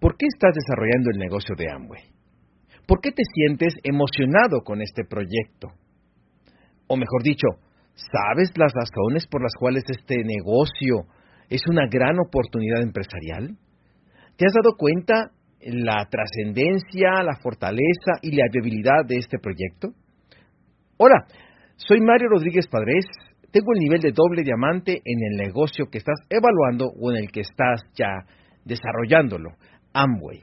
¿Por qué estás desarrollando el negocio de Amway? ¿Por qué te sientes emocionado con este proyecto? O mejor dicho, ¿sabes las razones por las cuales este negocio es una gran oportunidad empresarial? ¿Te has dado cuenta la trascendencia, la fortaleza y la viabilidad de este proyecto? Hola, soy Mario Rodríguez Padres. Tengo el nivel de doble diamante en el negocio que estás evaluando o en el que estás ya desarrollándolo, Amway.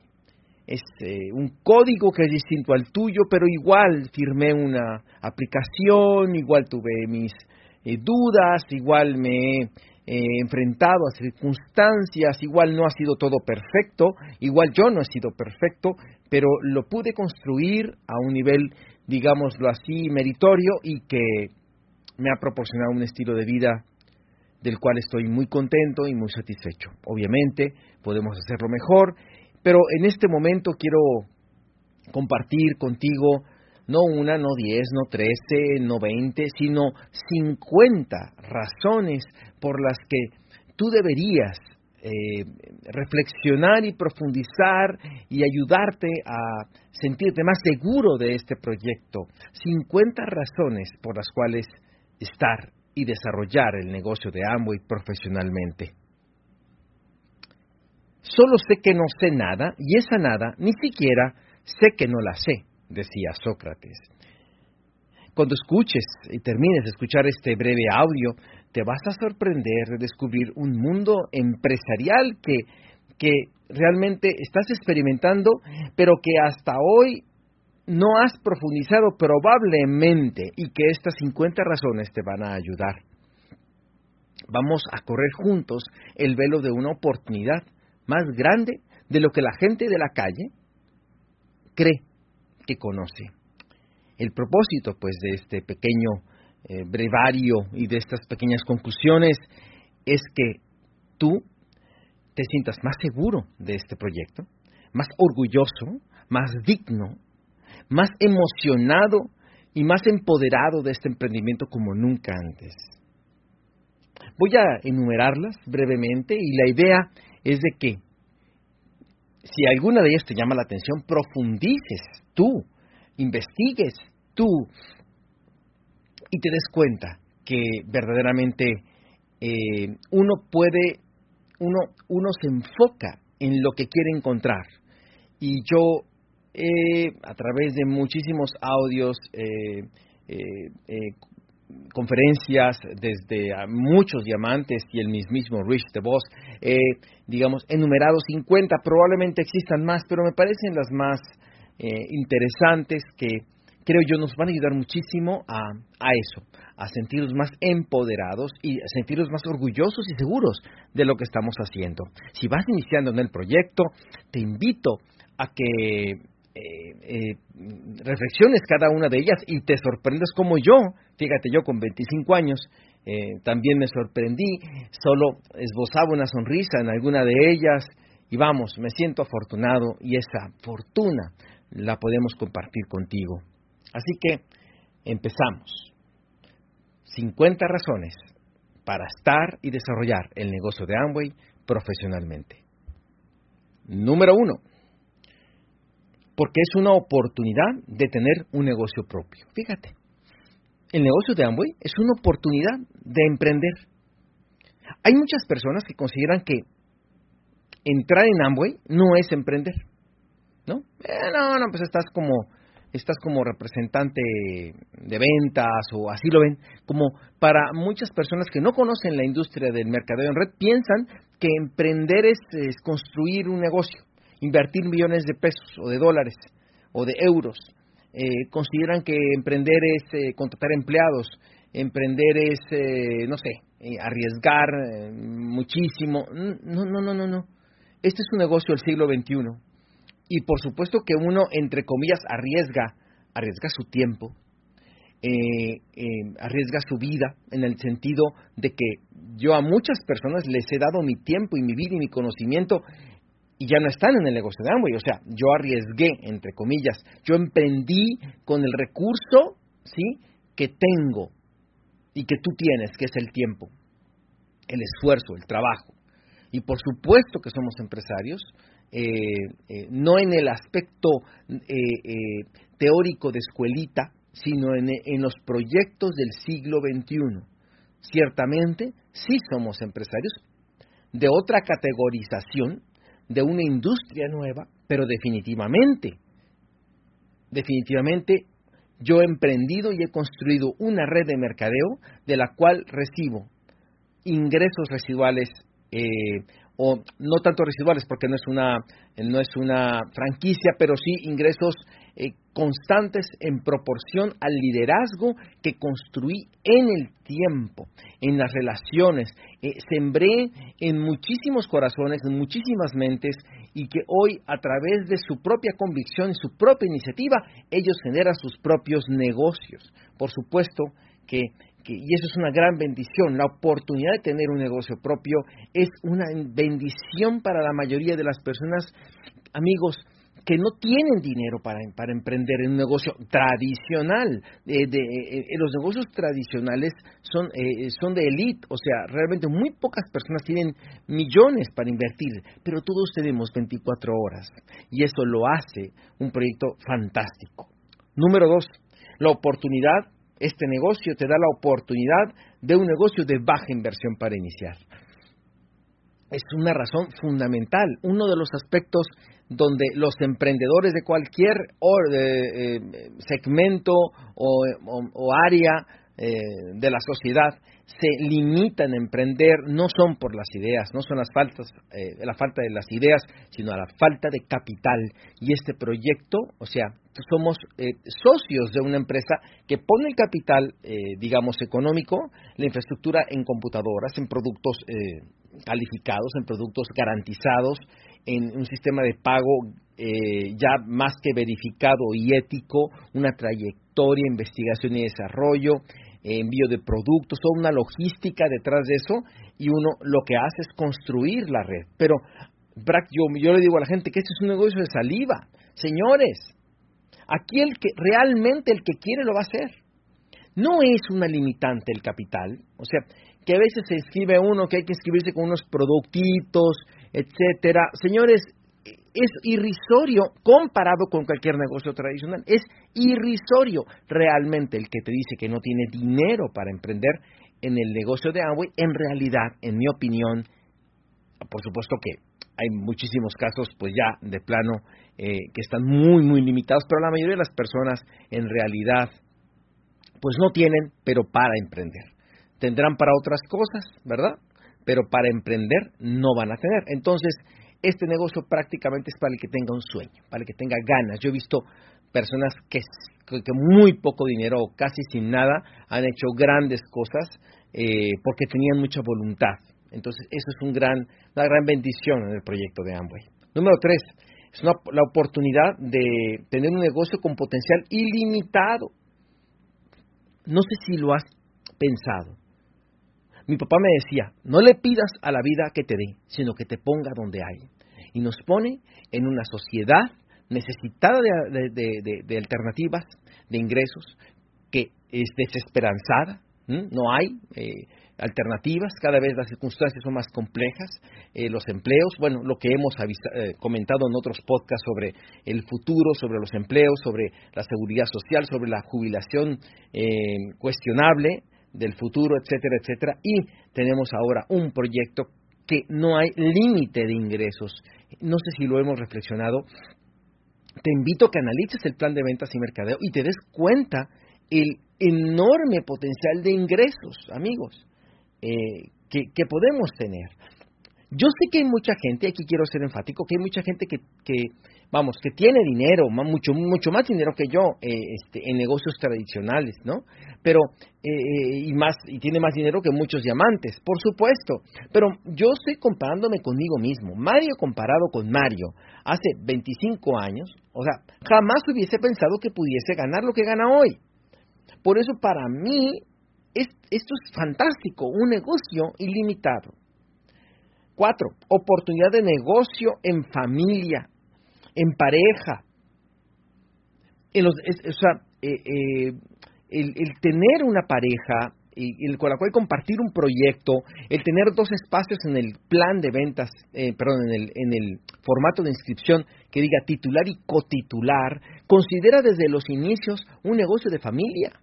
Es eh, un código que es distinto al tuyo, pero igual firmé una aplicación, igual tuve mis eh, dudas, igual me he enfrentado a circunstancias, igual no ha sido todo perfecto, igual yo no he sido perfecto, pero lo pude construir a un nivel, digámoslo así, meritorio y que me ha proporcionado un estilo de vida del cual estoy muy contento y muy satisfecho. Obviamente podemos hacerlo mejor, pero en este momento quiero compartir contigo no una, no diez, no trece, no veinte, sino cincuenta razones por las que tú deberías eh, reflexionar y profundizar y ayudarte a sentirte más seguro de este proyecto. Cincuenta razones por las cuales estar y desarrollar el negocio de Amway profesionalmente. Solo sé que no sé nada y esa nada ni siquiera sé que no la sé, decía Sócrates. Cuando escuches y termines de escuchar este breve audio, te vas a sorprender de descubrir un mundo empresarial que, que realmente estás experimentando, pero que hasta hoy no has profundizado probablemente y que estas 50 razones te van a ayudar. Vamos a correr juntos el velo de una oportunidad más grande de lo que la gente de la calle cree que conoce. El propósito, pues, de este pequeño eh, brevario y de estas pequeñas conclusiones es que tú te sientas más seguro de este proyecto, más orgulloso, más digno más emocionado y más empoderado de este emprendimiento como nunca antes. Voy a enumerarlas brevemente y la idea es de que si alguna de ellas te llama la atención, profundices tú, investigues tú y te des cuenta que verdaderamente eh, uno puede, uno, uno se enfoca en lo que quiere encontrar. Y yo eh, a través de muchísimos audios, eh, eh, conferencias desde muchos diamantes y el mismísimo Rich DeVos, digamos, enumerado 50, probablemente existan más, pero me parecen las más interesantes que creo yo nos van a ayudar muchísimo a, a eso, a sentirnos más empoderados y a sentirnos más orgullosos y seguros de lo que estamos haciendo. Si vas iniciando en el proyecto, te invito a que eh, eh, reflexiones cada una de ellas y te sorprendes como yo, fíjate yo con 25 años, eh, también me sorprendí, solo esbozaba una sonrisa en alguna de ellas y vamos, me siento afortunado y esa fortuna la podemos compartir contigo. Así que empezamos. 50 razones para estar y desarrollar el negocio de Amway profesionalmente. Número uno, porque es una oportunidad de tener un negocio propio. Fíjate, el negocio de Amway es una oportunidad de emprender. Hay muchas personas que consideran que entrar en Amway no es emprender, ¿no? Eh, no, no, pues estás como estás como representante de ventas o así lo ven, como para muchas personas que no conocen la industria del mercadeo en red piensan que emprender es construir un negocio invertir millones de pesos o de dólares o de euros. Eh, consideran que emprender es eh, contratar empleados, emprender es, eh, no sé, arriesgar muchísimo. No, no, no, no, no. Este es un negocio del siglo XXI. Y por supuesto que uno, entre comillas, arriesga, arriesga su tiempo, arriesga su vida, en el sentido de que yo a muchas personas les he dado mi tiempo y mi vida y mi conocimiento y ya no están en el negocio de Amway. O sea, yo arriesgué, entre comillas, yo emprendí con el recurso, ¿sí? Que tengo y que tú tienes, que es el tiempo, el esfuerzo, el trabajo. Y por supuesto que somos empresarios no en el aspecto teórico de escuelita, sino en, en los proyectos del siglo XXI. Ciertamente, sí somos empresarios de otra categorización, de una industria nueva, pero definitivamente, definitivamente yo he emprendido y he construido una red de mercadeo de la cual recibo ingresos residuales eh, o no tanto residuales porque no es una no es una franquicia, pero sí ingresos eh, constantes en proporción al liderazgo que construí en el tiempo, en las relaciones. Eh, sembré en muchísimos corazones, en muchísimas mentes y que hoy a través de su propia convicción y su propia iniciativa, ellos generan sus propios negocios. Por supuesto que y eso es una gran bendición, la oportunidad de tener un negocio propio es una bendición para la mayoría de las personas, amigos, que no tienen dinero para, para emprender en un negocio tradicional. Eh, eh, eh, los negocios tradicionales son, son de élite, o sea, realmente muy pocas personas tienen millones para invertir, pero todos tenemos 24 horas y eso lo hace un proyecto fantástico. Número dos, la oportunidad este negocio te da la oportunidad de un negocio de baja inversión para iniciar. Es una razón fundamental, uno de los aspectos donde los emprendedores de cualquier eh, segmento o, área eh, de la sociedad se limitan a emprender no son por las ideas, no son las faltas, eh, la falta de las ideas, sino a la falta de capital. Y este proyecto, o sea, somos eh, socios de una empresa que pone el capital, eh, digamos, económico, la infraestructura en computadoras, en productos calificados, en productos garantizados, en un sistema de pago ya más que verificado y ético, una trayectoria, investigación y desarrollo, envío de productos, toda una logística detrás de eso y uno lo que hace es construir la red. Pero yo, yo le digo a la gente que este es un negocio de saliva. Señores, aquí el que realmente el que quiere lo va a hacer. No es una limitante el capital, o sea, que a veces se escribe uno que hay que inscribirse con unos productitos, etcétera. Señores, es irrisorio comparado con cualquier negocio tradicional. Es irrisorio realmente el que te dice que no tiene dinero para emprender en el negocio de Amway. En realidad, en mi opinión, por supuesto que hay muchísimos casos, pues ya de plano, eh, que están muy, muy limitados, pero la mayoría de las personas en realidad, pues no tienen, pero para emprender. Tendrán para otras cosas, ¿verdad? Pero para emprender no van a tener. Entonces, este negocio prácticamente es para el que tenga un sueño, para el que tenga ganas. Yo he visto personas que, que muy poco dinero o casi sin nada han hecho grandes cosas eh, porque tenían mucha voluntad. Entonces, eso es una gran bendición en el proyecto de Amway. Número tres, es la oportunidad de tener un negocio con potencial ilimitado. No sé si lo has pensado. Mi papá me decía, no le pidas a la vida que te dé, sino que te ponga donde hay. Y nos pone en una sociedad necesitada de, alternativas, de ingresos, que es desesperanzada, no hay eh, alternativas, cada vez las circunstancias son más complejas, eh, los empleos, bueno, lo que hemos eh, comentado en otros podcasts sobre el futuro, sobre los empleos, sobre la seguridad social, sobre la jubilación cuestionable, del futuro, etcétera, etcétera. Y tenemos ahora un proyecto que no hay límite de ingresos. No sé si lo hemos reflexionado. Te invito a que analices el plan de ventas y mercadeo y te des cuenta el enorme potencial de ingresos, amigos, eh, que, podemos tener. Yo sé que hay mucha gente, aquí quiero ser enfático, que hay mucha gente que vamos, que tiene dinero, mucho, mucho más dinero que yo eh, este, en negocios tradicionales, ¿no? Pero, eh, y, más, y tiene más dinero que muchos diamantes, por supuesto. Pero yo estoy comparándome conmigo mismo. Mario comparado con Mario hace 25 años, o sea, jamás hubiese pensado que pudiese ganar lo que gana hoy. Por eso para mí esto es fantástico, un negocio ilimitado. Cuatro, oportunidad de negocio en familia en pareja. En los, o sea, eh, eh, el, tener una pareja y, con la cual compartir un proyecto, el tener dos espacios en el plan de ventas, eh, perdón, en el, en el formato de inscripción que diga titular y cotitular, considera desde los inicios un negocio de familia.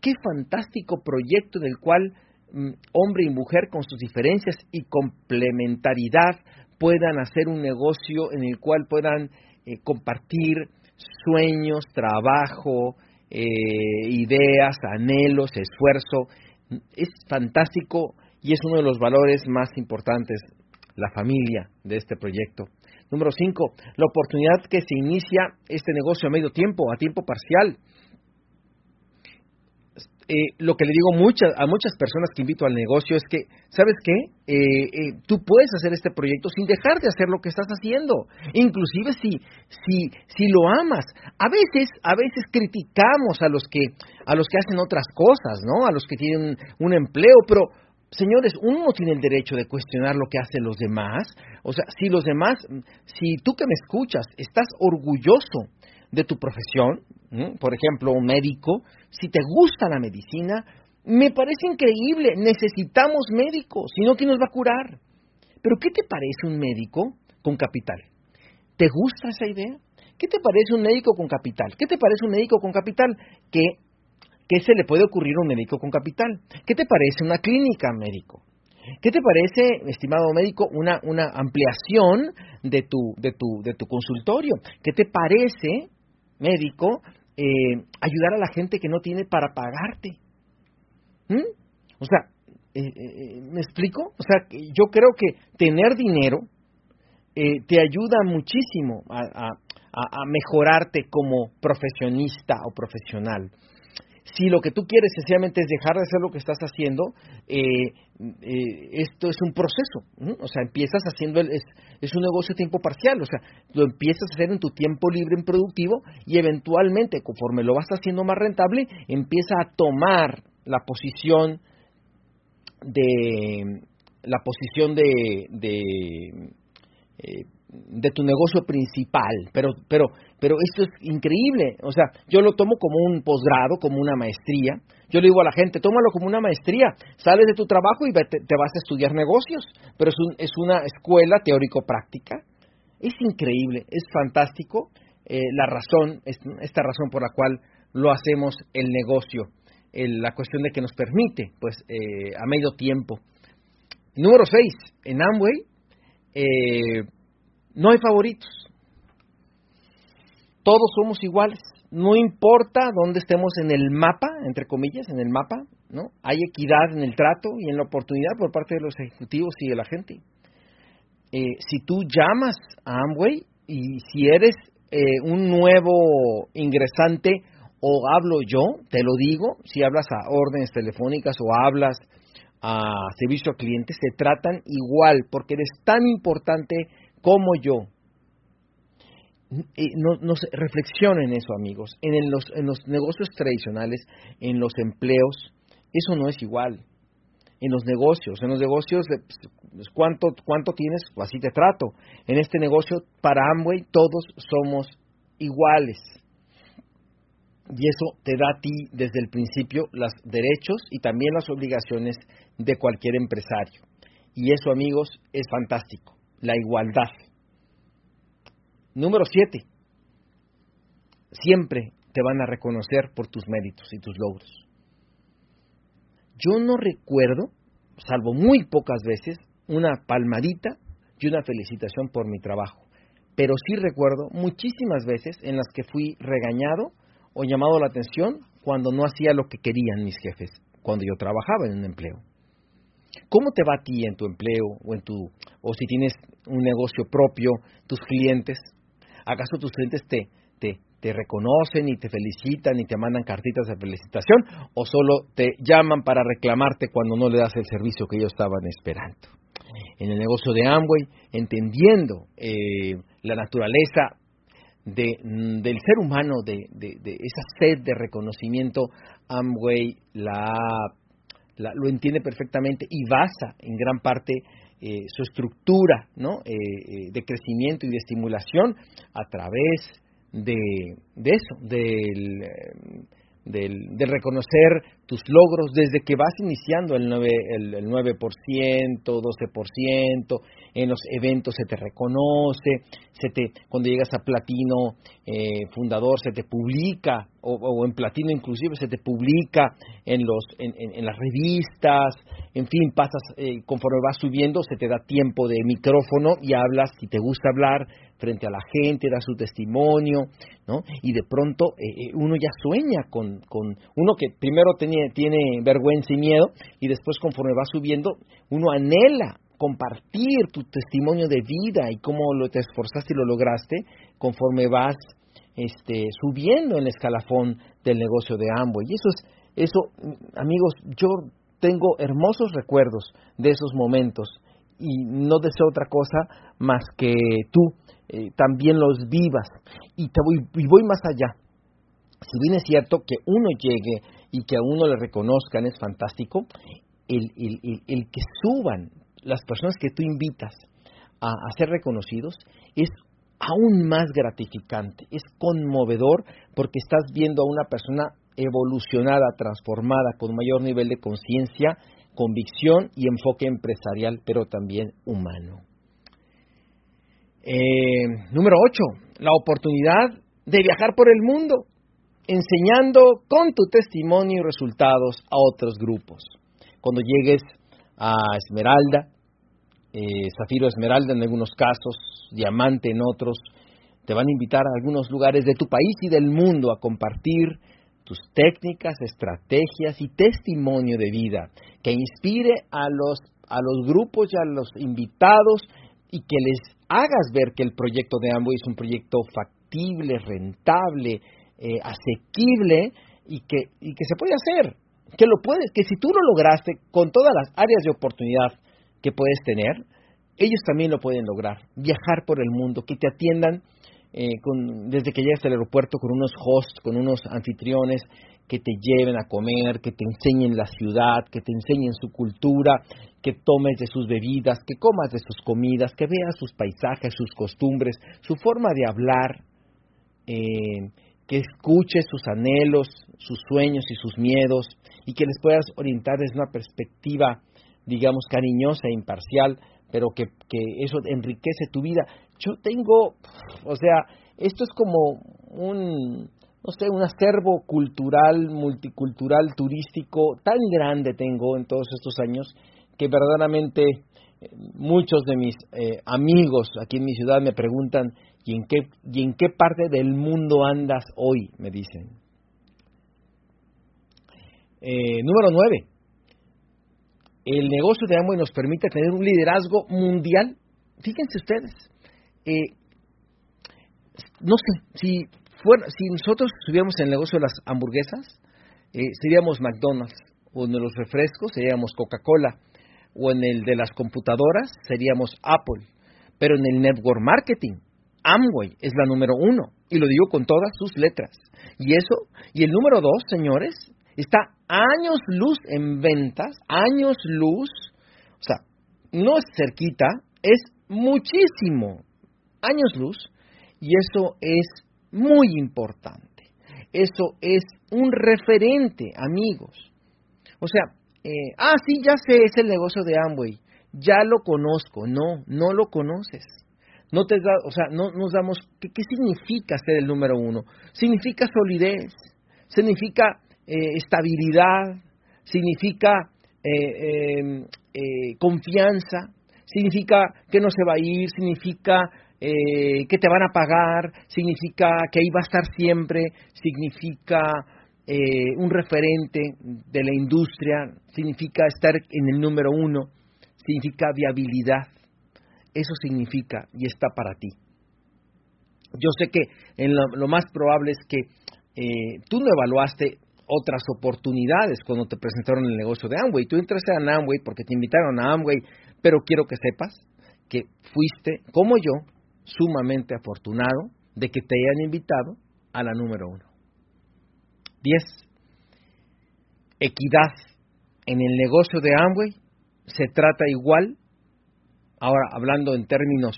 Qué fantástico proyecto en el cual mm, hombre y mujer con sus diferencias y complementariedad puedan hacer un negocio en el cual puedan eh, compartir sueños, trabajo, eh, ideas, anhelos, esfuerzo. Es fantástico y es uno de los valores más importantes, la familia de este proyecto. Número cinco, la oportunidad que se inicia este negocio a medio tiempo, a tiempo parcial. Eh, lo que le digo a muchas personas que invito al negocio es que, ¿sabes qué? Eh, eh, tú puedes hacer este proyecto sin dejar de hacer lo que estás haciendo, inclusive si, si, si lo amas. A veces, a veces criticamos a los que, a los que hacen otras cosas, ¿no? A los que tienen un empleo, pero señores, uno no tiene el derecho de cuestionar lo que hacen los demás. O sea, si los demás, si tú que me escuchas estás orgulloso de tu profesión, por ejemplo, un médico, si te gusta la medicina, me parece increíble, necesitamos médicos, si no, ¿quién nos va a curar? Pero ¿qué te parece un médico con capital? ¿Te gusta esa idea? ¿Qué te parece un médico con capital? ¿Qué te parece un médico con capital? ¿Qué, qué se le puede ocurrir a un médico con capital? ¿Qué te parece una clínica médico? ¿Qué te parece, estimado médico, una, una ampliación de tu, de, tu, de tu consultorio? ¿Qué te parece médico, eh, ayudar a la gente que no tiene para pagarte. ¿Mm? O sea, eh, eh, ¿me explico? O sea, yo creo que tener dinero te ayuda muchísimo a, a mejorarte como profesionista o profesional. Si lo que tú quieres sencillamente es dejar de hacer lo que estás haciendo, eh, eh, esto es un proceso. O sea, empiezas haciendo, el, es, es, un negocio de tiempo parcial, o sea, lo empiezas a hacer en tu tiempo libre, en productivo, y eventualmente, conforme lo vas haciendo más rentable, empieza a tomar la posición de la posición de, de eh, de tu negocio principal, pero, pero, pero esto es increíble, o sea, yo lo tomo como un posgrado, como una maestría, yo le digo a la gente, tómalo como una maestría, sales de tu trabajo y te, vas a estudiar negocios, pero es, un, es una escuela teórico-práctica, es increíble, es fantástico eh, la razón, esta razón por la cual lo hacemos el negocio, la cuestión de que nos permite, pues, eh, a medio tiempo. Número 6, en Amway, eh, no hay favoritos. Todos somos iguales. No importa dónde estemos en el mapa, entre comillas, en el mapa, ¿no? Hay equidad en el trato y en la oportunidad por parte de los ejecutivos y de la gente. Eh, si tú llamas a Amway y si eres eh, un nuevo ingresante o hablo yo, te lo digo, si hablas a órdenes telefónicas o hablas a servicio a clientes, se tratan igual porque eres tan importante como yo. No, reflexionen eso, amigos. En, los, en los negocios tradicionales, en los empleos, eso no es igual. En los negocios, en los negocios, pues, ¿cuánto, cuánto tienes? Así te trato. En este negocio, para Amway, todos somos iguales. Y eso te da a ti desde el principio los derechos y también las obligaciones de cualquier empresario. Y eso, amigos, es fantástico la igualdad. Número siete, siempre te van a reconocer por tus méritos y tus logros. Yo no recuerdo, salvo muy pocas veces, una palmadita y una felicitación por mi trabajo, pero sí recuerdo muchísimas veces en las que fui regañado o llamado la atención cuando no hacía lo que querían mis jefes, cuando yo trabajaba en un empleo. ¿Cómo te va a ti en tu empleo o en tu o si tienes un negocio propio, tus clientes? ¿Acaso tus clientes te, te, te reconocen y te felicitan y te mandan cartitas de felicitación o solo te llaman para reclamarte cuando no le das el servicio que ellos estaban esperando? En el negocio de Amway, entendiendo eh, la naturaleza de, mm, del ser humano, de, de, esa sed de reconocimiento, Amway la lo entiende perfectamente y basa en gran parte eh, su estructura ¿no? Eh, eh, de crecimiento y de estimulación a través de, eso, del, del, de reconocer tus logros desde que vas iniciando el 9%, el, el 9%, 12%, en los eventos se te reconoce, se te, cuando llegas a platino eh, fundador se te publica, o, en platino inclusive se te publica en, los, en, en, las revistas, en fin, pasas, eh, conforme vas subiendo, se te da tiempo de micrófono y hablas, si te gusta hablar, frente a la gente, da su testimonio, ¿no? Y de pronto eh, uno ya sueña con, con, uno que primero tiene, vergüenza y miedo, y después conforme va subiendo, uno anhela compartir tu testimonio de vida y cómo lo te esforzaste y lo lograste conforme vas este, subiendo en el escalafón del negocio de Amway. Y eso es, eso, amigos, yo tengo hermosos recuerdos de esos momentos y no deseo otra cosa más que tú eh, también los vivas. Y, te voy, y voy más allá. Si bien es cierto que uno llegue y que a uno le reconozcan es fantástico, el, que suban las personas que tú invitas a, ser reconocidos es aún más gratificante, es conmovedor porque estás viendo a una persona evolucionada, transformada, con mayor nivel de conciencia, convicción y enfoque empresarial, pero también humano. Eh, número 8, la oportunidad de viajar por el mundo, enseñando con tu testimonio y resultados a otros grupos. Cuando llegues a Esmeralda, eh, zafiro esmeralda en algunos casos, diamante en otros. Te van a invitar a algunos lugares de tu país y del mundo a compartir tus técnicas, estrategias y testimonio de vida que inspire a los, a los grupos y a los invitados y que les hagas ver que el proyecto de Amway es un proyecto factible, rentable, eh, asequible y que, y que se puede hacer, que lo puedes, que si tú lo lograste con todas las áreas de oportunidad que puedes tener, ellos también lo pueden lograr. Viajar por el mundo, que te atiendan eh, desde que llegas al aeropuerto con unos hosts, con unos anfitriones que te lleven a comer, que te enseñen la ciudad, que te enseñen su cultura, que tomes de sus bebidas, que comas de sus comidas, que veas sus paisajes, sus costumbres, su forma de hablar, eh, que escuches sus anhelos, sus sueños y sus miedos y que les puedas orientar desde una perspectiva digamos, cariñosa e imparcial, pero que, que eso enriquece tu vida. Yo tengo, o sea, esto es como un, no sé, un acervo cultural, multicultural, turístico tan grande tengo en todos estos años que verdaderamente eh, muchos de mis eh, amigos aquí en mi ciudad me preguntan ¿y en qué y en qué parte del mundo andas hoy? me dicen. Eh, número nueve el negocio de Amway nos permite tener un liderazgo mundial. Fíjense ustedes, eh, no sé, si, fuera, si nosotros estuviéramos en el negocio de las hamburguesas, eh, seríamos McDonald's, o en los refrescos seríamos Coca-Cola, o en el de las computadoras seríamos Apple, pero en el network marketing, Amway es la número uno, y lo digo con todas sus letras. Y eso, y el número dos, señores, está años luz en ventas, años luz, o sea, no es cerquita, es muchísimo, años luz, y eso es muy importante. Eso es un referente, amigos. O sea, eh, ah, sí, ya sé, es el negocio de Amway, ya lo conozco. No, no lo conoces. No te da, o sea, no nos damos, ¿qué, ¿qué significa ser el número uno? Significa solidez, significa eh, estabilidad, significa eh, em, eh, confianza, significa que no se va a ir, significa que te van a pagar, significa que ahí va a estar siempre, significa un referente de la industria, significa estar en el número uno, significa viabilidad. Eso significa y está para ti. Yo sé que lo, más probable es que tú no evaluaste otras oportunidades cuando te presentaron el negocio de Amway. Tú entraste a Amway porque te invitaron a Amway, pero quiero que sepas que fuiste, como yo, sumamente afortunado de que te hayan invitado a la número uno. Diez, equidad. En el negocio de Amway se trata igual, ahora hablando en términos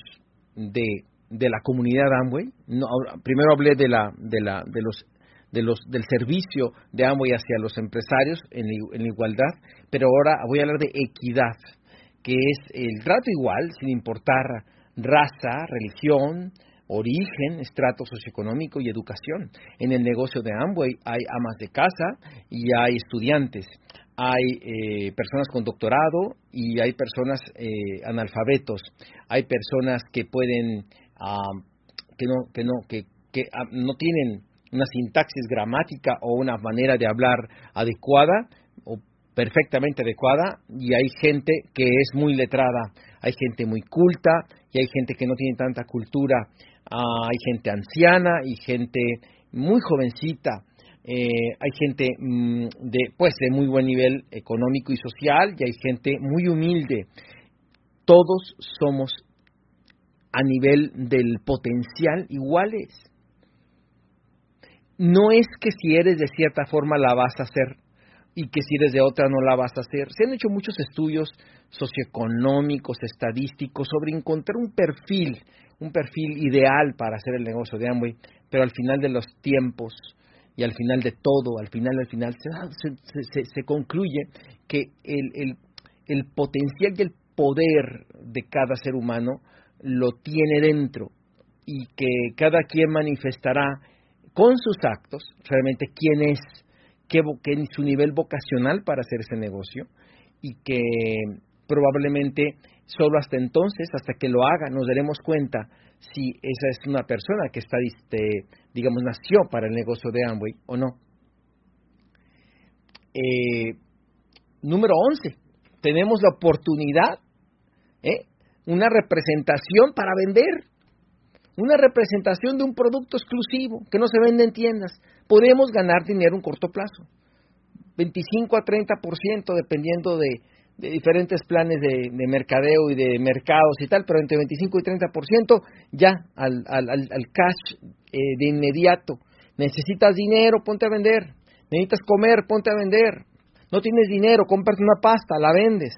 de, de la comunidad Amway, no, primero hablé de, la, de, la, de los de los, del servicio de Amway hacia los empresarios en, en igualdad, pero ahora voy a hablar de equidad, que es el trato igual, sin importar raza, religión, origen, estrato socioeconómico y educación. En el negocio de Amway hay amas de casa y hay estudiantes, hay eh, personas con doctorado y hay personas eh, analfabetos, hay personas que pueden que no que no que, que no tienen una sintaxis gramática o una manera de hablar adecuada o perfectamente adecuada y hay gente que es muy letrada, hay gente muy culta y hay gente que no tiene tanta cultura, ah, hay gente anciana y gente muy jovencita, eh, hay gente mm, de pues de muy buen nivel económico y social y hay gente muy humilde. Todos somos a nivel del potencial iguales. No es que si eres de cierta forma la vas a hacer y que si eres de otra no la vas a hacer. Se han hecho muchos estudios socioeconómicos, estadísticos, sobre encontrar un perfil, un perfil ideal para hacer el negocio de Amway, pero al final de los tiempos y al final de todo, al final, al final, se, concluye que el, el, el potencial y el poder de cada ser humano lo tiene dentro y que cada quien manifestará con sus actos realmente quién es, qué, qué su nivel vocacional para hacer ese negocio y que probablemente solo hasta entonces, hasta que lo haga, nos daremos cuenta si esa es una persona que está, este, digamos, nació para el negocio de Amway o no. Eh, número 11, tenemos la oportunidad ¿eh? una representación para vender, una representación de un producto exclusivo que no se vende en tiendas. Podemos ganar dinero en corto plazo, 25 a 30% dependiendo de, diferentes planes de, mercadeo y de mercados y tal, pero entre 25 y 30% ya al, al, al cash eh, de inmediato. Necesitas dinero, ponte a vender. Necesitas comer, ponte a vender. No tienes dinero, compras una pasta, la vendes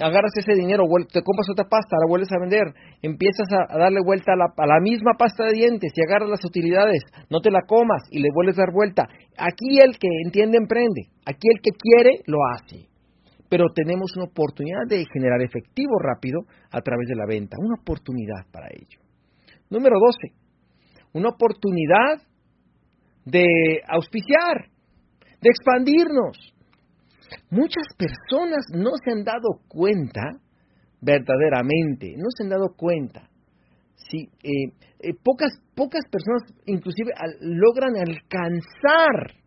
agarras ese dinero, te compras otra pasta, la vuelves a vender, empiezas a, darle vuelta a la, a la, misma pasta de dientes y agarras las utilidades, no te la comas y le vuelves a dar vuelta. Aquí el que entiende emprende, aquí el que quiere lo hace. Pero tenemos una oportunidad de generar efectivo rápido a través de la venta, una oportunidad para ello. Número 12, una oportunidad de auspiciar, de expandirnos, Muchas personas no se han dado cuenta, verdaderamente, no se han dado cuenta. Sí, eh, eh, pocas, pocas personas inclusive logran alcanzar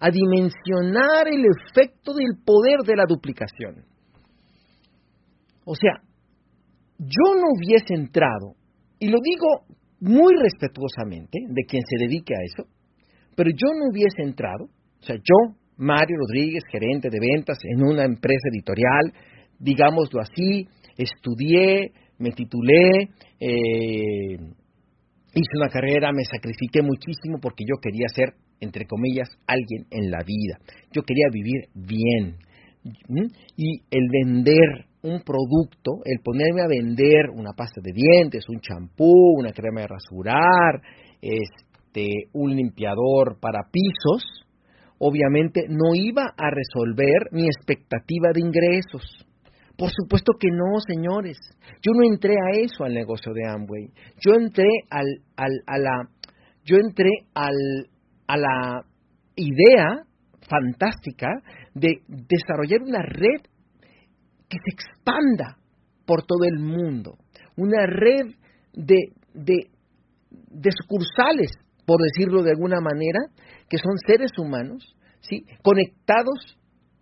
a dimensionar el efecto del poder de la duplicación. O sea, yo no hubiese entrado, y lo digo muy respetuosamente de quien se dedique a eso, pero yo no hubiese entrado, o sea, yo Mario Rodríguez, gerente de ventas en una empresa editorial, digámoslo así, estudié, me titulé, eh, hice una carrera, me sacrifiqué muchísimo porque yo quería ser, entre comillas, alguien en la vida. Yo quería vivir bien. Y el vender un producto, el ponerme a vender una pasta de dientes, un champú, una crema de rasurar, este, un limpiador para pisos, obviamente no iba a resolver mi expectativa de ingresos. Por supuesto que no, señores. Yo no entré a eso al negocio de Amway. Yo entré al, al, a la, yo entré al, a la idea fantástica de desarrollar una red que se expanda por todo el mundo. Una red de, de, sucursales, por decirlo de alguna manera, que son seres humanos, ¿sí? conectados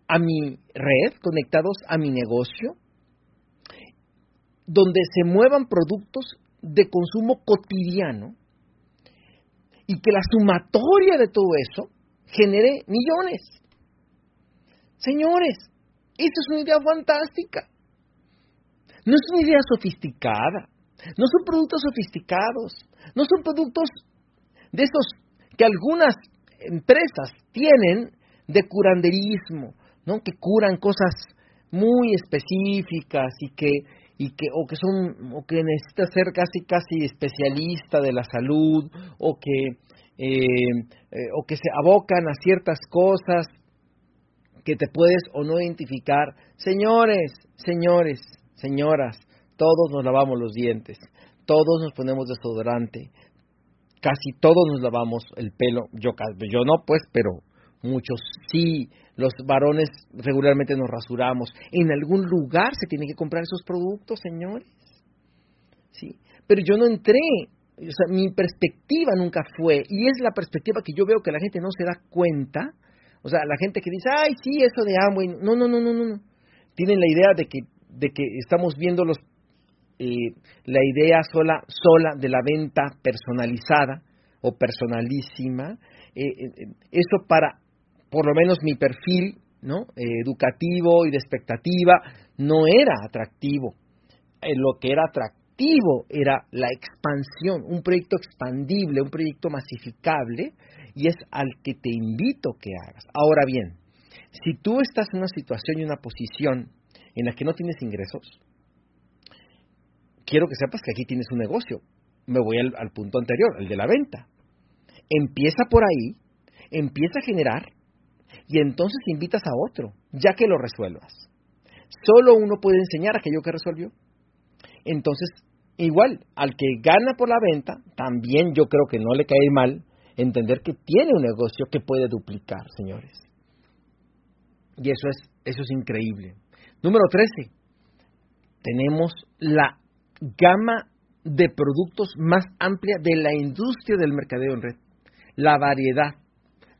a mi red, conectados a mi negocio, donde se muevan productos de consumo cotidiano y que la sumatoria de todo eso genere millones. Señores, esa es una idea fantástica. No es una idea sofisticada, no son productos sofisticados, no son productos de esos que algunas empresas tienen de curanderismo, ¿no? Que curan cosas muy específicas y que y que o que son o que necesita ser casi casi especialista de la salud o que o que se abocan a ciertas cosas que te puedes o no identificar. Señores, señores, señoras, todos nos lavamos los dientes, todos nos ponemos desodorante, casi todos nos lavamos el pelo, yo, yo no pues, pero muchos sí, los varones regularmente nos rasuramos, en algún lugar se tienen que comprar esos productos, señores. Sí, pero yo no entré, o sea, mi perspectiva nunca fue, y es la perspectiva que yo veo que la gente no se da cuenta, o sea, la gente que dice, ay, sí, eso de Amway, no, no, no, no, no, tienen la idea de que, de que estamos viendo los, eh, la idea sola, sola de la venta personalizada o personalísima, eh, eh, eso para, por lo menos mi perfil, ¿no? educativo y de expectativa, no era atractivo. lo que era atractivo era la expansión, un proyecto expandible, un proyecto masificable, y es al que te invito que hagas. Ahora bien, si tú estás en una situación y una posición en la que no tienes ingresos, quiero que sepas que aquí tienes un negocio. Me voy al, punto anterior, el de la venta. Empieza por ahí, empieza a generar y entonces invitas a otro, ya que lo resuelvas. Solo uno puede enseñar aquello que resolvió. Entonces, igual, al que gana por la venta, también yo creo que no le cae mal entender que tiene un negocio que puede duplicar, señores. Y eso es, eso es increíble. Número 13. Tenemos la gama de productos más amplia de la industria del mercadeo en red. La variedad.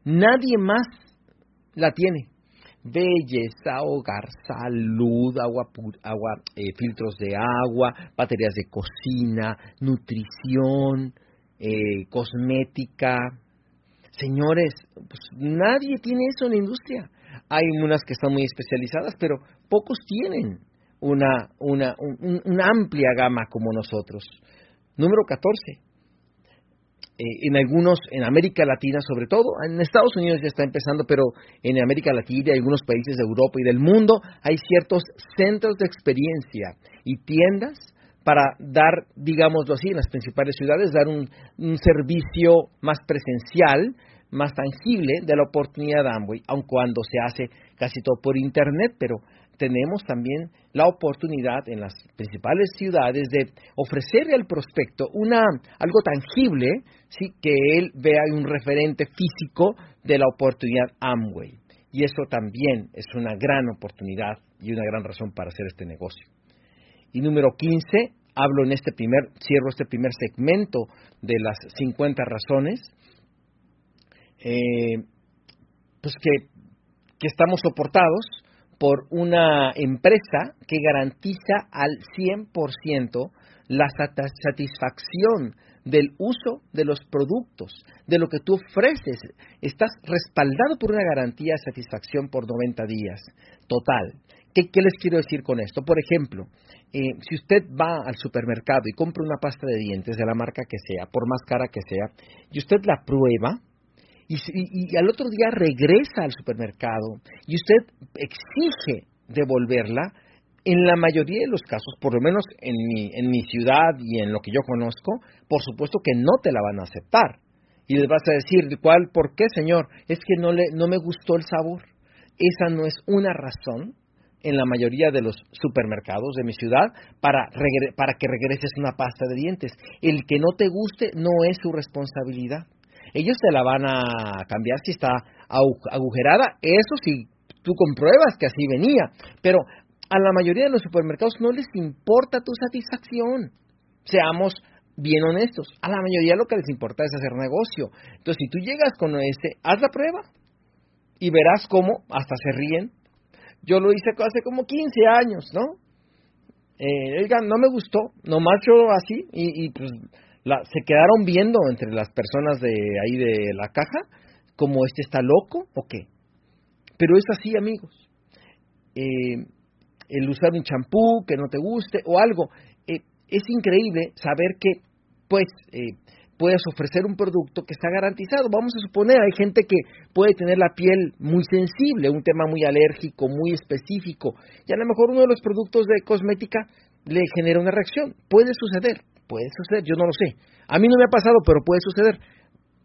Nadie más la tiene. Belleza, hogar, salud, agua, agua eh, filtros de agua, baterías de cocina, nutrición, eh, cosmética. Señores, pues nadie tiene eso en la industria. Hay unas que están muy especializadas, pero pocos tienen una, una, una amplia gama como nosotros. Número 14. Eh, en algunos, en América Latina sobre todo, en Estados Unidos ya está empezando, pero en América Latina y algunos países de Europa y del mundo hay ciertos centros de experiencia y tiendas para dar, digámoslo así, en las principales ciudades, dar un, servicio más presencial, más tangible de la oportunidad de Amway, aun cuando se hace casi todo por Internet, pero tenemos también la oportunidad en las principales ciudades de ofrecerle al prospecto una algo tangible, sí, que él vea un referente físico de la oportunidad Amway. Y eso también es una gran oportunidad y una gran razón para hacer este negocio. Y número 15, hablo en este primer, cierro este primer segmento de las 50 razones, eh, pues que, que estamos soportados por una empresa que garantiza al 100% la satisfacción del uso de los productos, de lo que tú ofreces. Estás respaldado por una garantía de satisfacción por 90 días, total. ¿Qué, les quiero decir con esto? Por ejemplo, eh, si usted va al supermercado y compra una pasta de dientes de la marca que sea, por más cara que sea, y usted la prueba, y, al otro día regresa al supermercado y usted exige devolverla, en la mayoría de los casos, por lo menos en mi, en mi ciudad y en lo que yo conozco, por supuesto que no te la van a aceptar. Y les vas a decir, ¿cuál? ¿Por qué, señor? Es que no, le, no me gustó el sabor. Esa no es una razón en la mayoría de los supermercados de mi ciudad para, para que regreses una pasta de dientes. El que no te guste no es su responsabilidad. Ellos te la van a cambiar si está agujerada, eso sí, tú compruebas que así venía, pero a la mayoría de los supermercados no les importa tu satisfacción. Seamos bien honestos, a la mayoría lo que les importa es hacer negocio. Entonces, si tú llegas con este, haz la prueba y verás cómo hasta se ríen yo lo hice hace como 15 años, ¿no? Eh, no me gustó, nomás yo así, y, pues se quedaron viendo entre las personas de ahí de la caja, como este está loco o qué. Pero es así, amigos. Eh, el usar un champú que no te guste o algo, eh, es increíble saber que, pues, eh, puedes ofrecer un producto que está garantizado. Vamos a suponer, hay gente que puede tener la piel muy sensible, un tema muy alérgico, muy específico, y a lo mejor uno de los productos de cosmética le genera una reacción. Puede suceder, puede suceder, yo no lo sé. A mí no me ha pasado, pero puede suceder.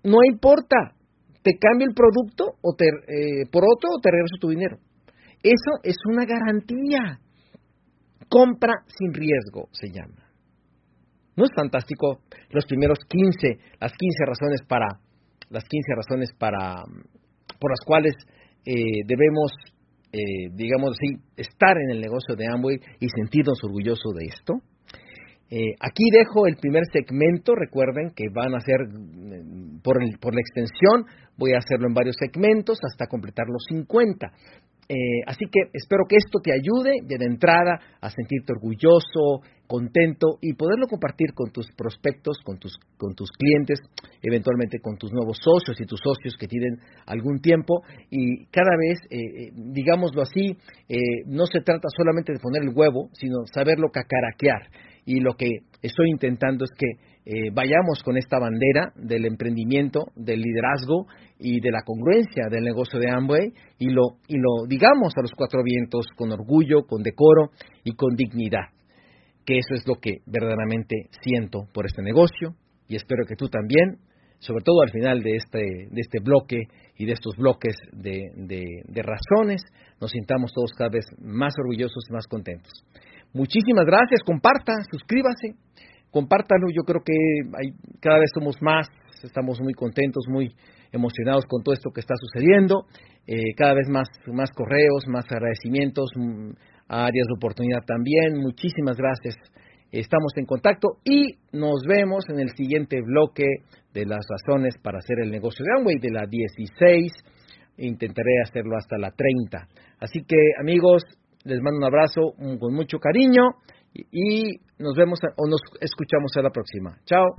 no importa, te cambio el producto o te, eh, por otro o te regreso tu dinero. Eso es una garantía. Compra sin riesgo se llama. ¿No es fantástico? Los primeros 15, las 15 razones para, las 15 razones para, por las cuales eh, debemos, eh, digamos así, estar en el negocio de Amway y sentirnos orgullosos de esto. Eh, aquí dejo el primer segmento, recuerden que van a ser mm, por, la extensión, voy a hacerlo en varios segmentos hasta completar los 50. Eh, así que espero que esto te ayude de entrada a sentirte orgulloso, contento y poderlo compartir con tus prospectos, con tus, con tus clientes, eventualmente con tus nuevos socios y tus socios que tienen algún tiempo. Y cada vez, eh, digámoslo así, no se trata solamente de poner el huevo, sino saberlo cacaraquear y lo que estoy intentando es que eh, vayamos con esta bandera del emprendimiento, del liderazgo y de la congruencia del negocio de Amway y lo, y lo digamos a los cuatro vientos con orgullo, con decoro y con dignidad, que eso es lo que verdaderamente siento por este negocio y espero que tú también, sobre todo al final de este, de este bloque y de estos bloques de, de razones, nos sintamos todos cada vez más orgullosos y más contentos. Muchísimas gracias, comparta, suscríbase, compártalo, yo creo que hay, cada vez somos más, estamos muy contentos, muy emocionados con todo esto que está sucediendo, eh, cada vez más, más correos, más agradecimientos, mm, áreas de oportunidad también, muchísimas gracias, estamos en contacto y nos vemos en el siguiente bloque de las razones para hacer el negocio de Amway de la 16, intentaré hacerlo hasta la 30. Así que amigos, les mando un abrazo con mucho cariño y nos vemos o nos escuchamos a la próxima. Chao.